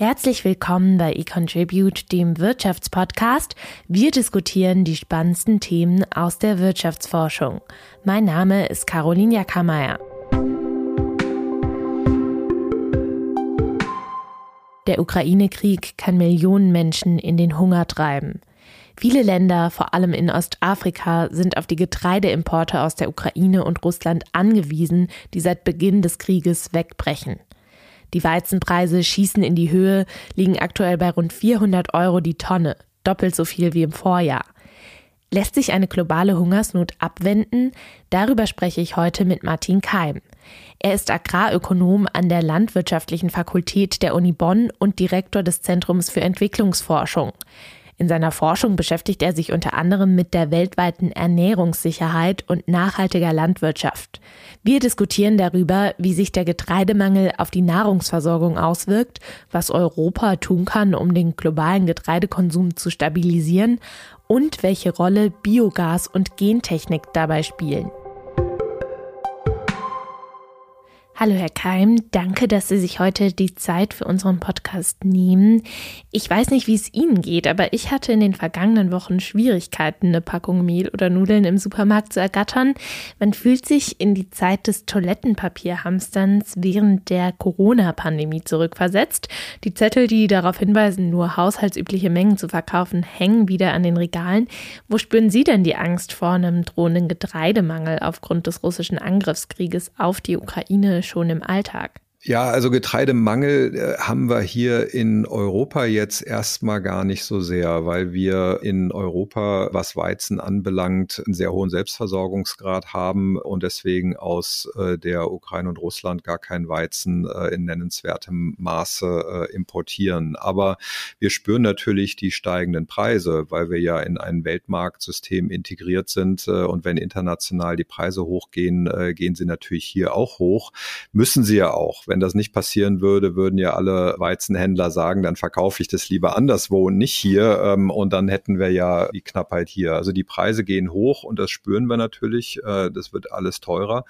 Herzlich willkommen bei eContribute, dem Wirtschaftspodcast. Wir diskutieren die spannendsten Themen aus der Wirtschaftsforschung. Mein Name ist Caroline Jackermeier. Der Ukraine-Krieg kann Millionen Menschen in den Hunger treiben. Viele Länder, vor allem in Ostafrika, sind auf die Getreideimporte aus der Ukraine und Russland angewiesen, die seit Beginn des Krieges wegbrechen. Die Weizenpreise schießen in die Höhe, liegen aktuell bei rund 400 Euro die Tonne, doppelt so viel wie im Vorjahr. Lässt sich eine globale Hungersnot abwenden? Darüber spreche ich heute mit Martin Keim. Er ist Agrarökonom an der Landwirtschaftlichen Fakultät der Uni Bonn und Direktor des Zentrums für Entwicklungsforschung. In seiner Forschung beschäftigt er sich unter anderem mit der weltweiten Ernährungssicherheit und nachhaltiger Landwirtschaft. Wir diskutieren darüber, wie sich der Getreidemangel auf die Nahrungsversorgung auswirkt, was Europa tun kann, um den globalen Getreidekonsum zu stabilisieren und welche Rolle Biogas und Gentechnik dabei spielen. Hallo Herr Keim, danke, dass Sie sich heute die Zeit für unseren Podcast nehmen. Ich weiß nicht, wie es Ihnen geht, aber ich hatte in den vergangenen Wochen Schwierigkeiten, eine Packung Mehl oder Nudeln im Supermarkt zu ergattern. Man fühlt sich in die Zeit des Toilettenpapierhamsterns während der Corona-Pandemie zurückversetzt. Die Zettel, die darauf hinweisen, nur haushaltsübliche Mengen zu verkaufen, hängen wieder an den Regalen. Wo spüren Sie denn die Angst vor einem drohenden Getreidemangel aufgrund des russischen Angriffskrieges auf die Ukraine schon im Alltag? Ja, also Getreidemangel äh, haben wir hier in Europa jetzt erstmal gar nicht so sehr, weil wir in Europa, was Weizen anbelangt, einen sehr hohen Selbstversorgungsgrad haben und deswegen aus äh, der Ukraine und Russland gar kein Weizen äh, in nennenswertem Maße importieren. Aber wir spüren natürlich die steigenden Preise, weil wir ja in ein Weltmarktsystem integriert sind und wenn international die Preise hochgehen, gehen sie natürlich hier auch hoch. Müssen sie ja auch. Wenn das nicht passieren würde, würden ja alle Weizenhändler sagen, dann verkaufe ich das lieber anderswo und nicht hier. Ähm, und dann hätten wir ja die Knappheit hier. Also die Preise gehen hoch und das spüren wir natürlich. Äh, das wird alles teurer.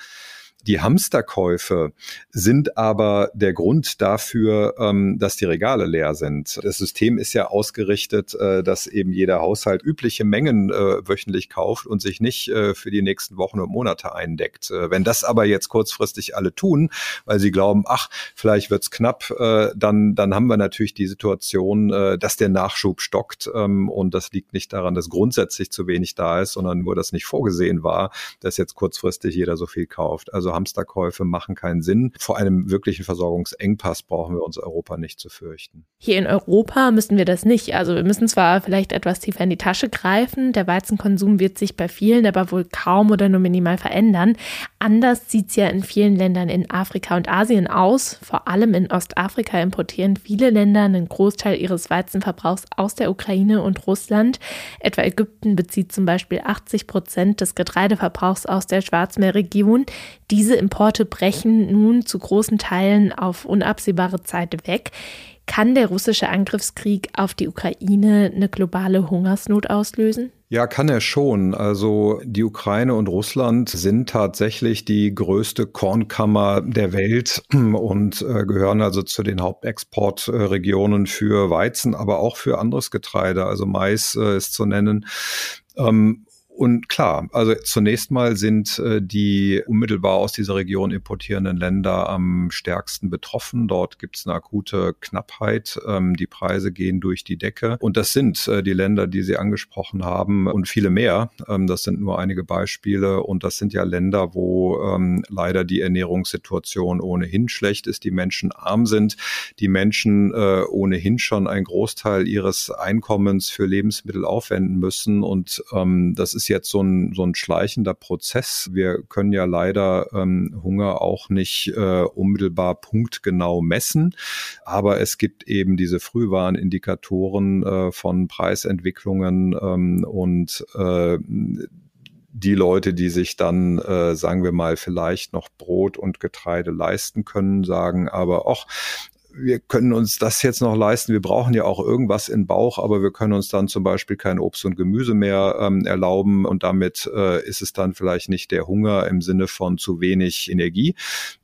Die Hamsterkäufe sind aber der Grund dafür, ähm, dass die Regale leer sind. Das System ist ja ausgerichtet, äh, dass eben jeder Haushalt übliche Mengen äh, wöchentlich kauft und sich nicht äh, für die nächsten Wochen und Monate eindeckt. Äh, wenn das aber jetzt kurzfristig alle tun, weil sie glauben, ach, vielleicht wird's knapp, äh, dann, dann haben wir natürlich die Situation, äh, dass der Nachschub stockt. Ähm, und das liegt nicht daran, dass grundsätzlich zu wenig da ist, sondern nur, dass nicht vorgesehen war, dass jetzt kurzfristig jeder so viel kauft. Also Hamsterkäufe machen keinen Sinn. Vor einem wirklichen Versorgungsengpass brauchen wir uns Europa nicht zu fürchten. Hier in Europa müssen wir das nicht. Also wir müssen zwar vielleicht etwas tiefer in die Tasche greifen. Der Weizenkonsum wird sich bei vielen aber wohl kaum oder nur minimal verändern. Anders sieht es ja in vielen Ländern in Afrika und Asien aus. Vor allem in Ostafrika importieren viele Länder einen Großteil ihres Weizenverbrauchs aus der Ukraine und Russland. Etwa Ägypten bezieht zum Beispiel 80 Prozent des Getreideverbrauchs aus der Schwarzmeerregion. Diese Importe brechen nun zu großen Teilen auf unabsehbare Zeit weg. Kann der russische Angriffskrieg auf die Ukraine eine globale Hungersnot auslösen? Ja, kann er schon. Also die Ukraine und Russland sind tatsächlich die größte Kornkammer der Welt und äh, gehören also zu den Hauptexportregionen für Weizen, aber auch für anderes Getreide. Also Mais äh, ist zu nennen. Ähm, und klar, also zunächst mal sind äh, die unmittelbar aus dieser Region importierenden Länder am stärksten betroffen. Dort gibt es eine akute Knappheit. Ähm, die Preise gehen durch die Decke. Und das sind äh, die Länder, die Sie angesprochen haben und viele mehr. Ähm, das sind nur einige Beispiele. Und das sind ja Länder, wo ähm, leider die Ernährungssituation ohnehin schlecht ist, die Menschen arm sind, die Menschen äh, ohnehin schon einen Großteil ihres Einkommens für Lebensmittel aufwenden müssen. Und das ist jetzt so ein, so ein schleichender Prozess. Wir können ja leider ähm, Hunger auch nicht äh, unmittelbar punktgenau messen, aber es gibt eben diese Frühwarnindikatoren äh, von Preisentwicklungen ähm, und äh, die Leute, die sich dann, äh, sagen wir mal, vielleicht noch Brot und Getreide leisten können, sagen aber, ach, wir können uns das jetzt noch leisten. Wir brauchen ja auch irgendwas in Bauch, aber wir können uns dann zum Beispiel kein Obst und Gemüse mehr ähm, erlauben und damit äh, ist es dann vielleicht nicht der Hunger im Sinne von zu wenig Energie,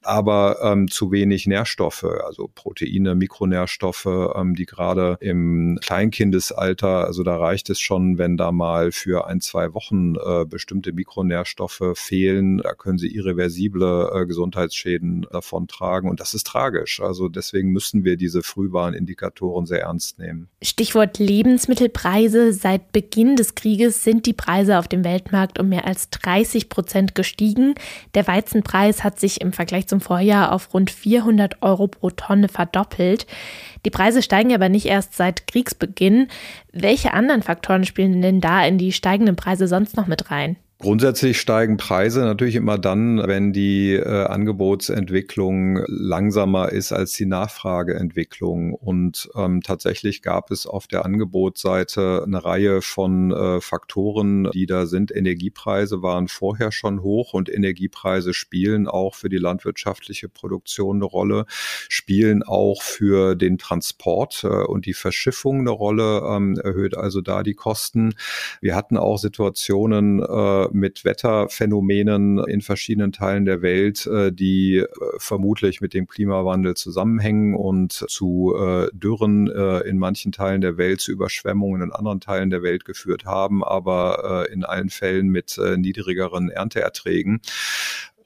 aber ähm, zu wenig Nährstoffe, also Proteine, Mikronährstoffe, ähm, die gerade im Kleinkindesalter, also da reicht es schon, wenn da mal für ein, zwei Wochen äh, bestimmte Mikronährstoffe fehlen, da können sie irreversible äh, Gesundheitsschäden davon tragen und das ist tragisch. Also deswegen müssen wir diese Frühwarnindikatoren sehr ernst nehmen. Stichwort Lebensmittelpreise. Seit Beginn des Krieges sind die Preise auf dem Weltmarkt um mehr als 30 Prozent gestiegen. Der Weizenpreis hat sich im Vergleich zum Vorjahr auf rund 400 Euro pro Tonne verdoppelt. Die Preise steigen aber nicht erst seit Kriegsbeginn. Welche anderen Faktoren spielen denn da in die steigenden Preise sonst noch mit rein? Grundsätzlich steigen Preise natürlich immer dann, wenn die äh, Angebotsentwicklung langsamer ist als die Nachfrageentwicklung. Und ähm, tatsächlich gab es auf der Angebotsseite eine Reihe von äh, Faktoren, die da sind. Energiepreise waren vorher schon hoch und Energiepreise spielen auch für die landwirtschaftliche Produktion eine Rolle, spielen auch für den Transport äh, und die Verschiffung eine Rolle, ähm, erhöht also da die Kosten. Wir hatten auch Situationen, äh, mit Wetterphänomenen in verschiedenen Teilen der Welt, äh, die äh, vermutlich mit dem Klimawandel zusammenhängen und zu äh, Dürren in manchen Teilen der Welt, zu Überschwemmungen in anderen Teilen der Welt geführt haben, aber in allen Fällen mit niedrigeren Ernteerträgen.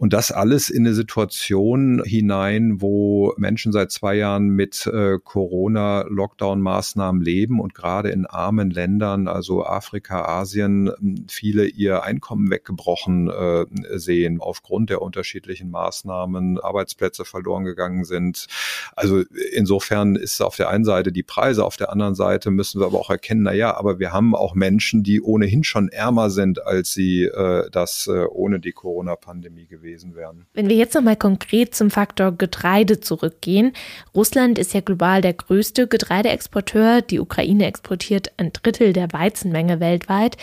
Und das alles in eine Situation hinein, wo Menschen seit zwei Jahren mit äh, Corona-Lockdown-Maßnahmen leben und gerade in armen Ländern, also Afrika, Asien, viele ihr Einkommen weggebrochen äh, sehen aufgrund der unterschiedlichen Maßnahmen, Arbeitsplätze verloren gegangen sind. Also insofern ist auf der einen Seite die Preise, auf der anderen Seite müssen wir aber auch erkennen, na ja, aber wir haben auch Menschen, die ohnehin schon ärmer sind, als sie äh, das äh, ohne die Corona-Pandemie gewesen gewesen wären. Wenn wir jetzt nochmal konkret zum Faktor Getreide zurückgehen. Russland ist ja global der größte Getreideexporteur. Die Ukraine exportiert ein Drittel der Weizenmenge weltweit.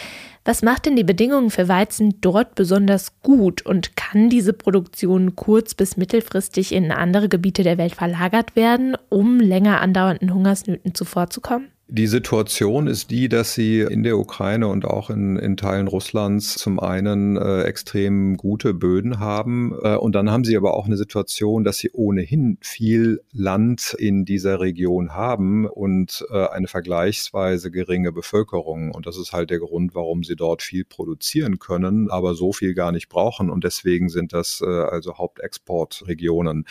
Was macht denn die Bedingungen für Weizen dort besonders gut und kann diese Produktion kurz- bis mittelfristig in andere Gebiete der Welt verlagert werden, um länger andauernden Hungersnöten zuvorzukommen? Die Situation ist die, dass sie in der Ukraine und auch in, in Teilen Russlands zum einen äh, extrem gute Böden haben äh, und dann haben sie aber auch eine Situation, dass sie ohnehin viel Land in dieser Region haben und äh, eine vergleichsweise geringe Bevölkerung. Und das ist halt der Grund, warum sie dort viel produzieren können, aber so viel gar nicht brauchen. Und deswegen sind das äh, also Hauptexportregionen.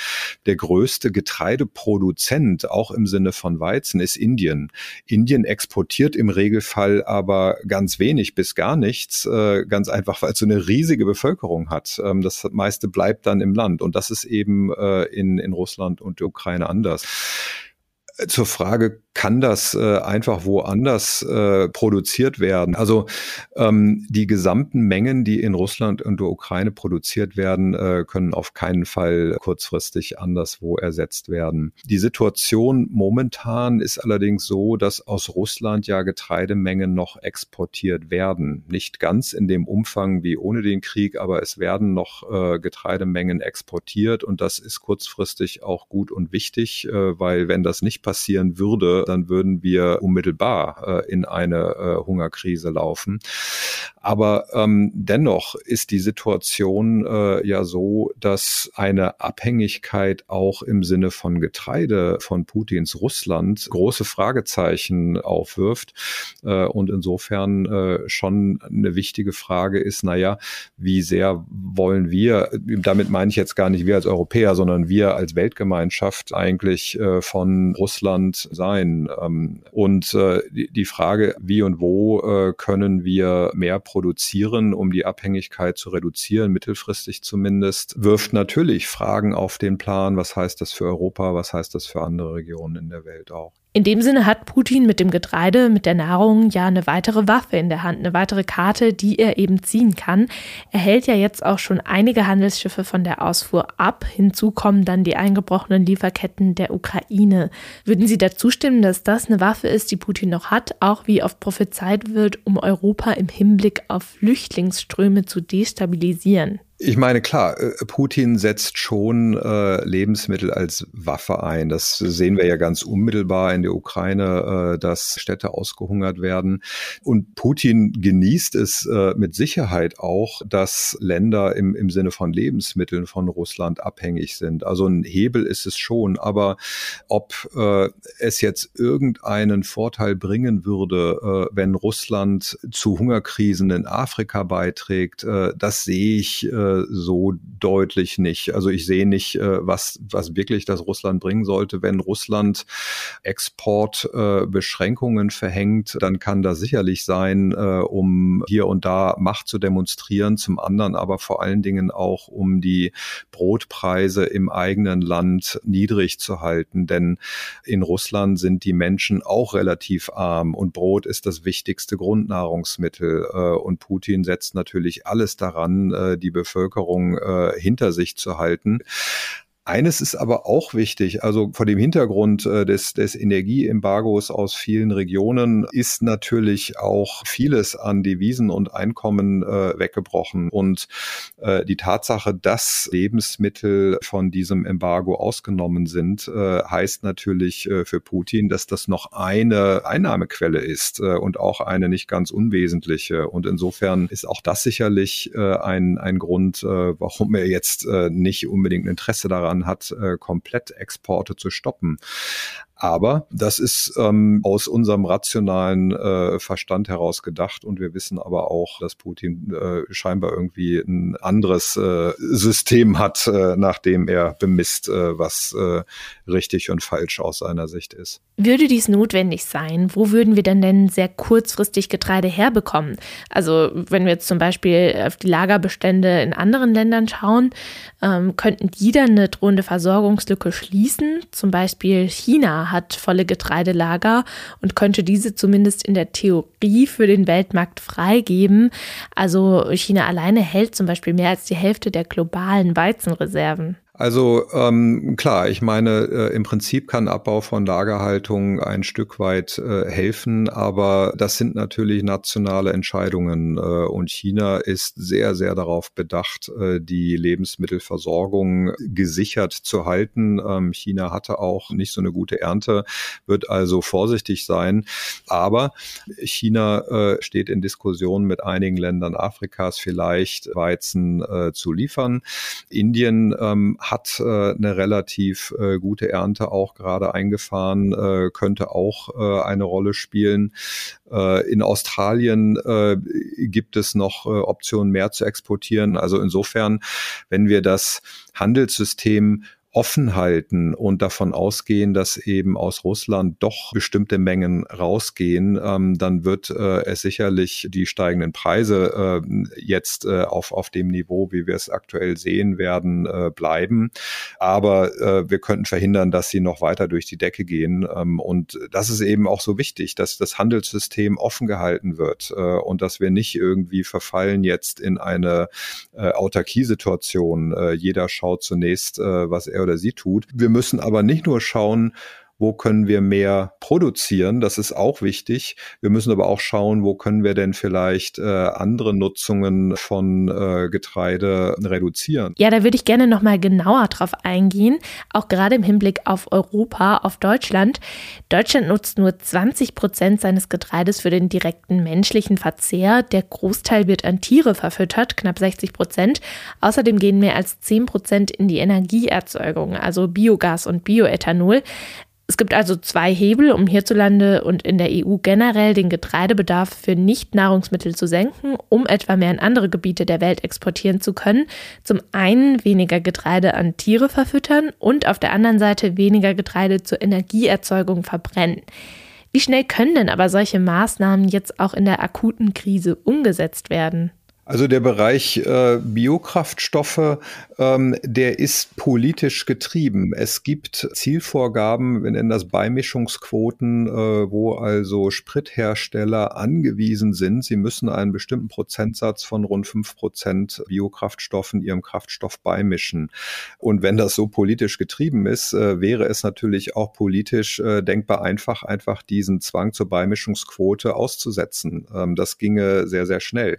Der größte Getreideproduzent, auch im Sinne von Weizen, ist Indien. Indien exportiert im Regelfall aber ganz wenig bis gar nichts, äh, ganz einfach, weil es so eine riesige Bevölkerung hat. Ähm, das meiste bleibt dann im Land und das ist eben äh, in, in Russland und der Ukraine anders. Zur Frage, kann das äh, einfach woanders äh, produziert werden? Also ähm, die gesamten Mengen, die in Russland und der Ukraine produziert werden, äh, können auf keinen Fall kurzfristig anderswo ersetzt werden. Die Situation momentan ist allerdings so, dass aus Russland ja Getreidemengen noch exportiert werden. Nicht ganz in dem Umfang wie ohne den Krieg, aber es werden noch äh, Getreidemengen exportiert und das ist kurzfristig auch gut und wichtig, äh, weil wenn das nicht passieren würde, dann würden wir unmittelbar äh, in eine äh, Hungerkrise laufen. Aber ähm, dennoch ist die Situation äh, ja so, dass eine Abhängigkeit auch im Sinne von Getreide von Putins Russland große Fragezeichen aufwirft. Äh, und insofern äh, schon eine wichtige Frage ist, naja, wie sehr wollen wir, damit meine ich jetzt gar nicht wir als Europäer, sondern wir als Weltgemeinschaft eigentlich äh, von Russland sein. Ähm, und äh, die, Frage, wie und wo äh, können wir mehr produzieren, um die Abhängigkeit zu reduzieren, mittelfristig zumindest, wirft natürlich Fragen auf den Plan, was heißt das für Europa, was heißt das für andere Regionen in der Welt auch. In dem Sinne hat Putin mit dem Getreide, mit der Nahrung ja eine weitere Waffe in der Hand, eine weitere Karte, die er eben ziehen kann. Er hält ja jetzt auch schon einige Handelsschiffe von der Ausfuhr ab. Hinzu kommen dann die eingebrochenen Lieferketten der Ukraine. Würden Sie dazu stimmen, dass das eine Waffe ist, die Putin noch hat, auch wie oft prophezeit wird, um Europa im Hinblick auf Flüchtlingsströme zu destabilisieren? Ich meine, klar, äh, Putin setzt schon äh, Lebensmittel als Waffe ein. Das sehen wir ja ganz unmittelbar in der Ukraine, äh, dass Städte ausgehungert werden. Und Putin genießt es äh, mit Sicherheit auch, dass Länder im, im Sinne von Lebensmitteln von Russland abhängig sind. Also ein Hebel ist es schon. Aber ob äh, es jetzt irgendeinen Vorteil bringen würde, äh, wenn Russland zu Hungerkrisen in Afrika beiträgt, das sehe ich äh, so deutlich nicht. Also ich sehe nicht, äh, was, was wirklich das Russland bringen sollte. Wenn Russland Exportbeschränkungen äh, verhängt, dann kann das sicherlich sein, äh, um hier und da Macht zu demonstrieren. Zum anderen aber vor allen Dingen auch, um die Brotpreise im eigenen Land niedrig zu halten. Denn in Russland sind die Menschen auch relativ arm und Brot ist das wichtigste Grundnahrungsmittel. Und Putin setzt natürlich alles daran, die Bevölkerung Bevölkerung äh, hinter sich zu halten. Eines ist aber auch wichtig, also vor dem Hintergrund äh, des, des Energieembargos aus vielen Regionen ist natürlich auch vieles an Devisen und Einkommen äh, weggebrochen. Und äh, die Tatsache, dass Lebensmittel von diesem Embargo ausgenommen sind, äh, heißt natürlich äh, für Putin, dass das noch eine Einnahmequelle ist und auch eine nicht ganz unwesentliche. Und insofern ist auch das sicherlich ein, ein Grund, warum er jetzt nicht unbedingt Interesse daran daran hat, äh, komplett Exporte zu stoppen. Aber das ist ähm, aus unserem rationalen äh, Verstand heraus gedacht und wir wissen aber auch, dass Putin äh, scheinbar irgendwie ein anderes äh, System hat, äh, nachdem er bemisst, äh, was äh, richtig und falsch aus seiner Sicht ist. Würde dies notwendig sein, wo würden wir denn denn sehr kurzfristig Getreide herbekommen? Also wenn wir jetzt zum Beispiel auf die Lagerbestände in anderen Ländern schauen, ähm, könnten die dann eine drohende Versorgungslücke schließen? Zum Beispiel China hat volle Getreidelager und könnte diese zumindest in der Theorie für den Weltmarkt freigeben. Also China alleine hält zum Beispiel mehr als die Hälfte der globalen Weizenreserven. Also ähm, klar, ich meine, äh, im Prinzip kann Abbau von Lagerhaltung ein Stück weit äh, helfen, aber das sind natürlich nationale Entscheidungen äh, und China ist sehr, sehr darauf bedacht, äh, die Lebensmittelversorgung gesichert zu halten. Ähm, China hatte auch nicht so eine gute Ernte, wird also vorsichtig sein, aber China äh, steht in Diskussion mit einigen Ländern Afrikas vielleicht Weizen äh, zu liefern. Indien ähm, hat äh, eine relativ äh, gute Ernte auch gerade eingefahren, äh, könnte auch äh, eine Rolle spielen. Äh, in Australien äh, gibt es noch äh, Optionen mehr zu exportieren. Also insofern, wenn wir das Handelssystem offen halten und davon ausgehen, dass eben aus Russland doch bestimmte Mengen rausgehen, ähm, dann wird äh, es sicherlich die steigenden Preise äh, jetzt äh, auf, auf dem Niveau, wie wir es aktuell sehen werden, äh, bleiben. Aber äh, wir könnten verhindern, dass sie noch weiter durch die Decke gehen. Ähm, und das ist eben auch so wichtig, dass das Handelssystem offen gehalten wird äh, und dass wir nicht irgendwie verfallen jetzt in eine äh, Autarkiesituation. Äh, jeder schaut zunächst, äh, was er oder sie tut. Wir müssen aber nicht nur schauen, wo können wir mehr produzieren, das ist auch wichtig. Wir müssen aber auch schauen, wo können wir denn vielleicht äh, andere Nutzungen von äh, Getreide reduzieren. Ja, da würde ich gerne noch mal genauer drauf eingehen, auch gerade im Hinblick auf Europa, auf Deutschland. Deutschland nutzt nur 20 Prozent seines Getreides für den direkten menschlichen Verzehr. Der Großteil wird an Tiere verfüttert, knapp 60 Prozent. Außerdem gehen mehr als 10 Prozent in die Energieerzeugung, also Biogas und Bioethanol. Es gibt also zwei Hebel, um hierzulande und in der EU generell den Getreidebedarf für Nicht-Nahrungsmittel zu senken, um etwa mehr in andere Gebiete der Welt exportieren zu können. Zum einen weniger Getreide an Tiere verfüttern und auf der anderen Seite weniger Getreide zur Energieerzeugung verbrennen. Wie schnell können denn aber solche Maßnahmen jetzt auch in der akuten Krise umgesetzt werden? Also der Bereich äh, Biokraftstoffe, ähm, der ist politisch getrieben. Es gibt Zielvorgaben, wir nennen das Beimischungsquoten, äh, wo also Sprithersteller angewiesen sind, sie müssen einen bestimmten Prozentsatz von rund fünf Prozent Biokraftstoffen ihrem Kraftstoff beimischen. Und wenn das so politisch getrieben ist, äh, wäre es natürlich auch politisch äh, denkbar einfach, einfach diesen Zwang zur Beimischungsquote auszusetzen. Ähm, das ginge sehr, sehr schnell.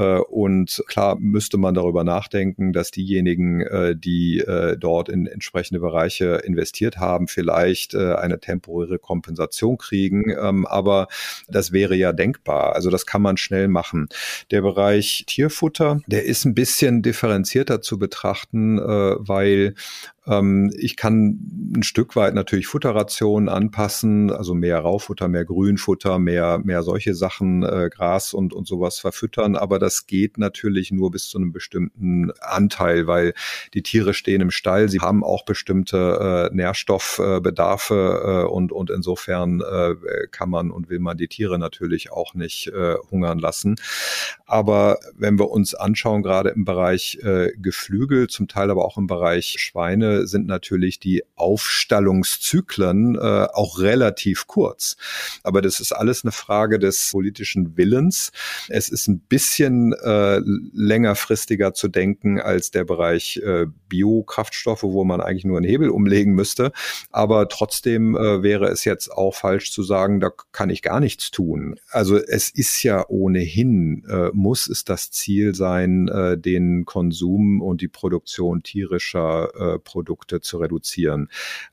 Äh, und klar müsste man darüber nachdenken, dass diejenigen, äh, die äh, dort in entsprechende Bereiche investiert haben, vielleicht eine temporäre Kompensation kriegen. Ähm, aber das wäre ja denkbar. Also das kann man schnell machen. Der Bereich Tierfutter, der ist ein bisschen differenzierter zu betrachten, weil ähm, ich kann ein Stück weit natürlich Futterrationen anpassen, also mehr Raufutter, mehr Grünfutter, mehr, mehr solche Sachen, äh, Gras und, und sowas verfüttern. Aber das geht natürlich nur bis zu einem bestimmten Anteil, weil die Tiere stehen im Stall, sie haben auch bestimmte äh, Nährstoffbedarfe äh, und, und insofern äh, kann man und will man die Tiere natürlich auch nicht äh, hungern lassen. Aber wenn wir uns anschauen, gerade im Bereich äh, Geflügel, zum Teil aber auch im Bereich Schweine, sind natürlich die Aufstallungszyklen äh, auch relativ kurz. Aber das ist alles eine Frage des politischen Willens. Es ist ein bisschen äh, längerfristiger zu denken als der Bereich äh, Biokraftstoffe, wo man eigentlich nur einen Hebel umlegen müsste. Aber trotzdem äh, wäre es jetzt auch falsch zu sagen, da kann ich gar nichts tun. Also es ist ja ohnehin, äh, muss es das Ziel sein, äh, den Konsum und die Produktion tierischer äh, Produkte zu reduzieren.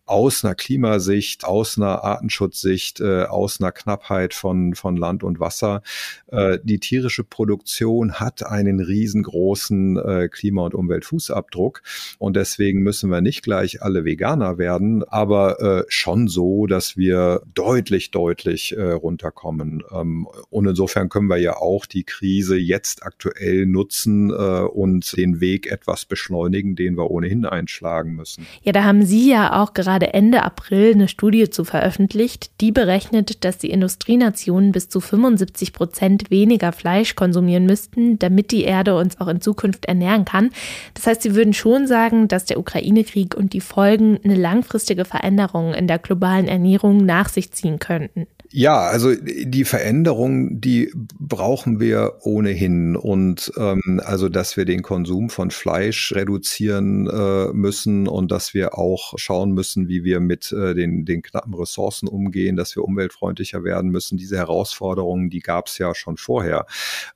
Aus einer Klimasicht, aus einer Artenschutzsicht, äh, aus einer Knappheit von, von Land und Wasser. Äh, die tierische Produktion hat einen riesengroßen äh, Klima- und Umweltfußabdruck. Und deswegen müssen wir nicht gleich alle Veganer werden, aber äh, schon so, dass wir deutlich, deutlich äh, runterkommen. Ähm, und insofern können wir ja auch die Krise jetzt aktuell nutzen äh, und den Weg etwas beschleunigen, den wir ohnehin einschlagen müssen. Ja, da haben Sie ja auch gerade Ende April eine Studie zu veröffentlicht, die berechnet, dass die Industrienationen bis zu 75 Prozent weniger Fleisch konsumieren müssten, damit die Erde uns auch in Zukunft ernähren kann. Das heißt, Sie würden schon sagen, dass der Ukraine-Krieg und die Folgen eine langfristige Veränderung in der globalen Ernährung nach sich ziehen könnten. Ja, also die Veränderung, die brauchen wir ohnehin. Und ähm, also, dass wir den Konsum von Fleisch reduzieren äh, müssen und dass wir auch schauen müssen, wie wir mit äh, den, den knappen Ressourcen umgehen, dass wir umweltfreundlicher werden müssen. Diese Herausforderungen, die gab es ja schon vorher.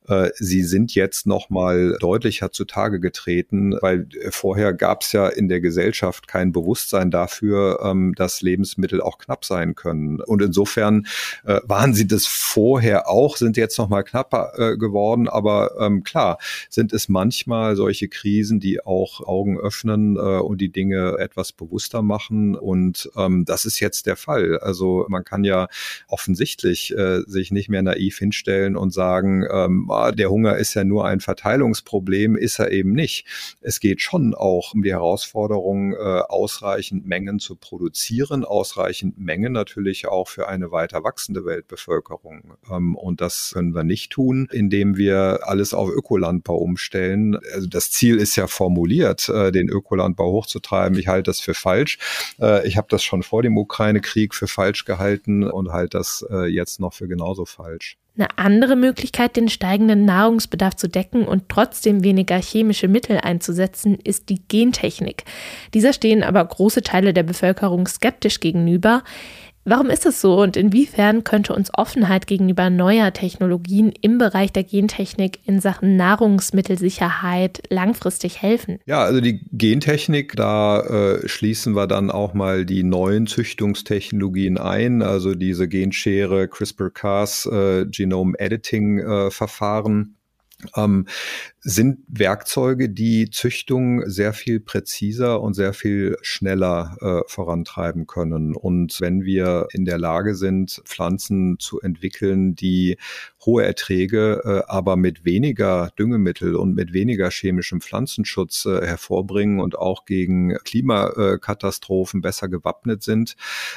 Äh, sie sind jetzt nochmal deutlicher zutage getreten, weil äh, vorher gab es ja in der Gesellschaft kein Bewusstsein dafür, ähm, dass Lebensmittel auch knapp sein können. Und insofern waren sie das vorher auch, sind jetzt noch mal knapper geworden. Aber ähm, klar, sind es manchmal solche Krisen, die auch Augen öffnen und die Dinge etwas bewusster machen. Und ähm, das ist jetzt der Fall. Also man kann ja offensichtlich äh, sich nicht mehr naiv hinstellen und sagen, ähm, ah, der Hunger ist ja nur ein Verteilungsproblem, ist er eben nicht. Es geht schon auch um die Herausforderung, äh, ausreichend Mengen zu produzieren, ausreichend Mengen natürlich auch für eine weiter wachsende Weltbevölkerung. Ähm, und das können wir nicht tun, indem wir alles auf Ökolandbau umstellen. Also das Ziel ist ja formuliert, äh, den Ökolandbau hochzutreiben. Ich halte das für falsch. Äh, ich habe das schon vor dem Ukraine-Krieg für falsch gehalten und halte das äh, jetzt noch für genauso falsch. Eine andere Möglichkeit, den steigenden Nahrungsbedarf zu decken und trotzdem weniger chemische Mittel einzusetzen, ist die Gentechnik. Dieser stehen aber große Teile der Bevölkerung skeptisch gegenüber. Warum ist das so und inwiefern könnte uns Offenheit gegenüber neuer Technologien im Bereich der Gentechnik in Sachen Nahrungsmittelsicherheit langfristig helfen? Ja, also die Gentechnik, da äh, schließen wir dann auch mal die neuen Züchtungstechnologien ein, also diese Genschere, CRISPR-Cas, äh, Genome Editing äh, Verfahren. Ähm, sind Werkzeuge, die Züchtung sehr viel präziser und sehr viel schneller äh, vorantreiben können. Und wenn wir in der Lage sind, Pflanzen zu entwickeln, die hohe Erträge, äh, aber mit weniger Düngemittel und mit weniger chemischem Pflanzenschutz äh, hervorbringen und auch gegen Klimakatastrophen besser gewappnet sind,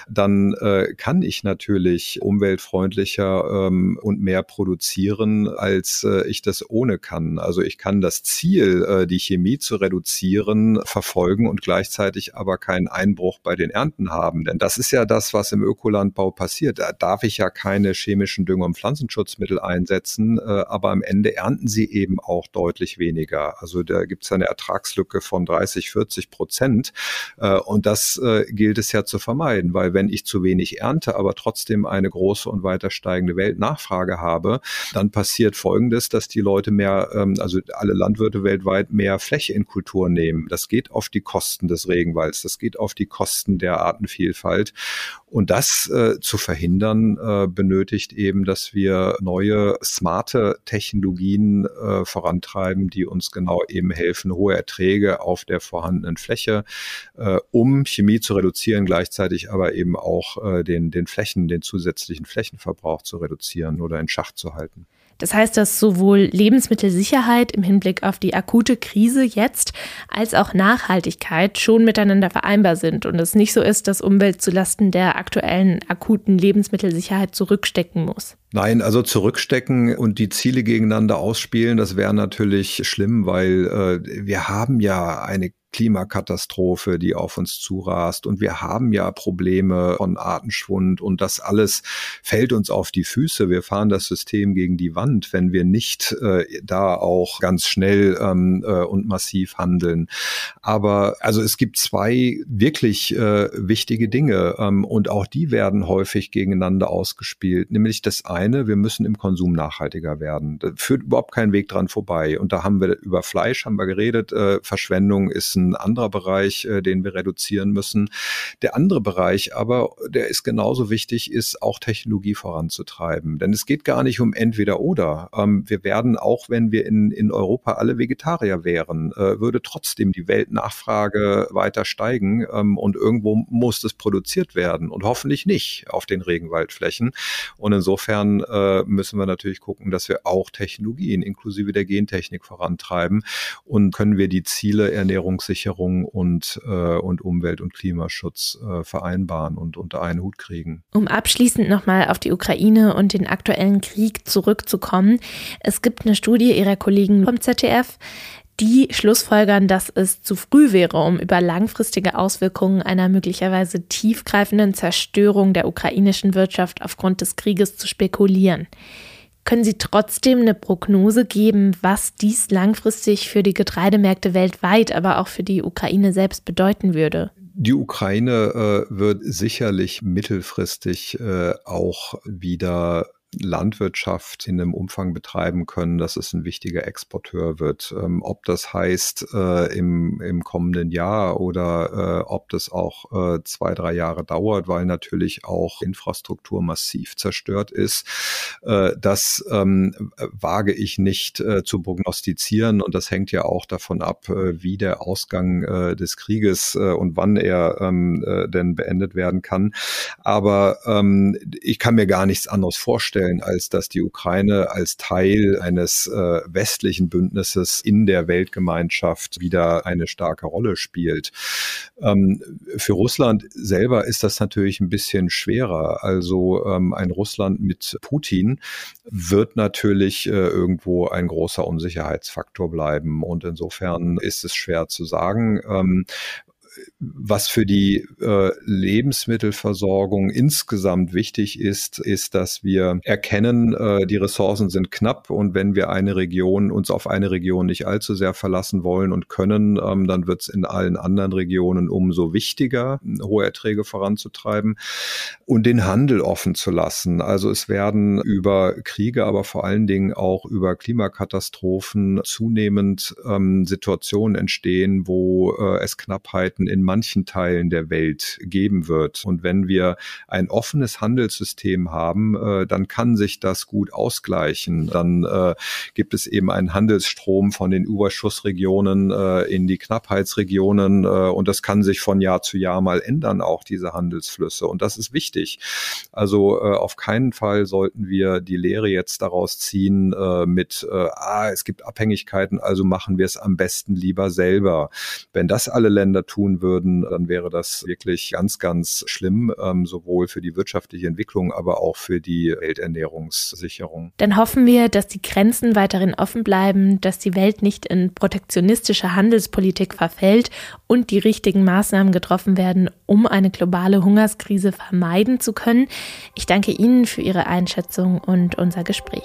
dann äh, kann ich natürlich umweltfreundlicher ähm, und mehr produzieren, als äh, ich das ohne kann. Also ich ich kann das Ziel, äh, die Chemie zu reduzieren, verfolgen und gleichzeitig aber keinen Einbruch bei den Ernten haben. Denn das ist ja das, was im Ökolandbau passiert. Da darf ich ja keine chemischen Dünger- und Pflanzenschutzmittel einsetzen, äh, aber am Ende ernten sie eben auch deutlich weniger. Also da gibt es eine Ertragslücke von 30, 40 Prozent. Äh, und das gilt es ja zu vermeiden, weil wenn ich zu wenig ernte, aber trotzdem eine große und weiter steigende Weltnachfrage habe, dann passiert Folgendes, dass die Leute mehr, ähm, also alle Landwirte weltweit mehr Fläche in Kultur nehmen. Das geht auf die Kosten des Regenwalds, das geht auf die Kosten der Artenvielfalt. Und das äh, zu verhindern, äh, benötigt eben, dass wir neue, smarte Technologien äh, vorantreiben, die uns genau eben helfen, hohe Erträge auf der vorhandenen Fläche, äh, um Chemie zu reduzieren, gleichzeitig aber eben auch äh, den, den Flächen, den zusätzlichen Flächenverbrauch zu reduzieren oder in Schach zu halten. Das heißt, dass sowohl Lebensmittelsicherheit im Hinblick auf die akute Krise jetzt als auch Nachhaltigkeit schon miteinander vereinbar sind und es nicht so ist, dass Umwelt zulasten der aktuellen akuten Lebensmittelsicherheit zurückstecken muss. Nein, also zurückstecken und die Ziele gegeneinander ausspielen, das wäre natürlich schlimm, weil äh, wir haben ja eine Klimakatastrophe, die auf uns zurast. Und wir haben ja Probleme von Artenschwund und das alles fällt uns auf die Füße. Wir fahren das System gegen die Wand, wenn wir nicht äh, da auch ganz schnell ähm, äh, und massiv handeln. Aber also es gibt zwei wirklich äh, wichtige Dinge ähm, und auch die werden häufig gegeneinander ausgespielt. Nämlich das eine, wir müssen im Konsum nachhaltiger werden. Da führt überhaupt kein Weg dran vorbei. Und da haben wir über Fleisch haben wir geredet. Äh, Verschwendung ist ein ein anderer Bereich, äh, den wir reduzieren müssen. Der andere Bereich aber, der ist genauso wichtig, ist auch Technologie voranzutreiben. Denn es geht gar nicht um entweder oder. Ähm, wir werden, auch wenn wir in, in Europa alle Vegetarier wären, äh, würde trotzdem die Weltnachfrage weiter steigen ähm, und irgendwo muss das produziert werden und hoffentlich nicht auf den Regenwaldflächen. Und insofern äh, müssen wir natürlich gucken, dass wir auch Technologien inklusive der Gentechnik vorantreiben und können wir die Ziele Ernährungssicherheit Ernährungssicherung und, äh, und Umwelt- und Klimaschutz äh, vereinbaren und unter einen Hut kriegen. Um abschließend nochmal auf die Ukraine und den aktuellen Krieg zurückzukommen. Es gibt eine Studie ihrer Kollegen vom ZDF, die schlussfolgern, dass es zu früh wäre, um über langfristige Auswirkungen einer möglicherweise tiefgreifenden Zerstörung der ukrainischen Wirtschaft aufgrund des Krieges zu spekulieren. Können Sie trotzdem eine Prognose geben, was dies langfristig für die Getreidemärkte weltweit, aber auch für die Ukraine selbst bedeuten würde? Die Ukraine äh, wird sicherlich mittelfristig äh, auch wieder Landwirtschaft in einem Umfang betreiben können, dass es ein wichtiger Exporteur wird. Ähm, ob das heißt äh, im, im kommenden Jahr oder äh, ob das auch äh, zwei, drei Jahre dauert, weil natürlich auch Infrastruktur massiv zerstört ist, äh, das ähm, wage ich nicht äh, zu prognostizieren und das hängt ja auch davon ab, äh, wie der Ausgang des Krieges und wann er ähm, äh, denn beendet werden kann. Aber ähm, ich kann mir gar nichts anderes vorstellen vorstellen, als dass die Ukraine als Teil eines äh, westlichen Bündnisses in der Weltgemeinschaft wieder eine starke Rolle spielt. Ähm, für Russland selber ist das natürlich ein bisschen schwerer. Also ähm, ein Russland mit Putin wird natürlich äh, irgendwo ein großer Unsicherheitsfaktor bleiben. Und insofern ist es schwer zu sagen. Ähm, was für die äh, Lebensmittelversorgung insgesamt wichtig ist, ist, dass wir erkennen, äh, die Ressourcen sind knapp und wenn wir eine Region, uns auf eine Region nicht allzu sehr verlassen wollen und können, ähm, dann wird es in allen anderen Regionen umso wichtiger, hohe Erträge voranzutreiben und den Handel offen zu lassen. Also es werden über Kriege, aber vor allen Dingen auch über Klimakatastrophen zunehmend ähm, Situationen entstehen, wo äh, es Knappheiten Konflikten in manchen Teilen der Welt geben wird. Und wenn wir ein offenes Handelssystem haben, äh, dann kann sich das gut ausgleichen. Dann äh, gibt es eben einen Handelsstrom von den Überschussregionen äh, in die Knappheitsregionen äh, und das kann sich von Jahr zu Jahr mal ändern, auch diese Handelsflüsse. Und das ist wichtig. Also äh, auf keinen Fall sollten wir die Lehre jetzt daraus ziehen äh, mit, ah, es gibt Abhängigkeiten, also machen wir es am besten lieber selber. Wenn das alle Länder tun, verhungern würden, dann wäre das wirklich ganz, ganz schlimm, ähm, sowohl für die wirtschaftliche Entwicklung, aber auch für die Welternährungssicherung. Dann hoffen wir, dass die Grenzen weiterhin offen bleiben, dass die Welt nicht in protektionistische Handelspolitik verfällt und die richtigen Maßnahmen getroffen werden, um eine globale Hungerskrise vermeiden zu können. Ich danke Ihnen für Ihre Einschätzung und unser Gespräch.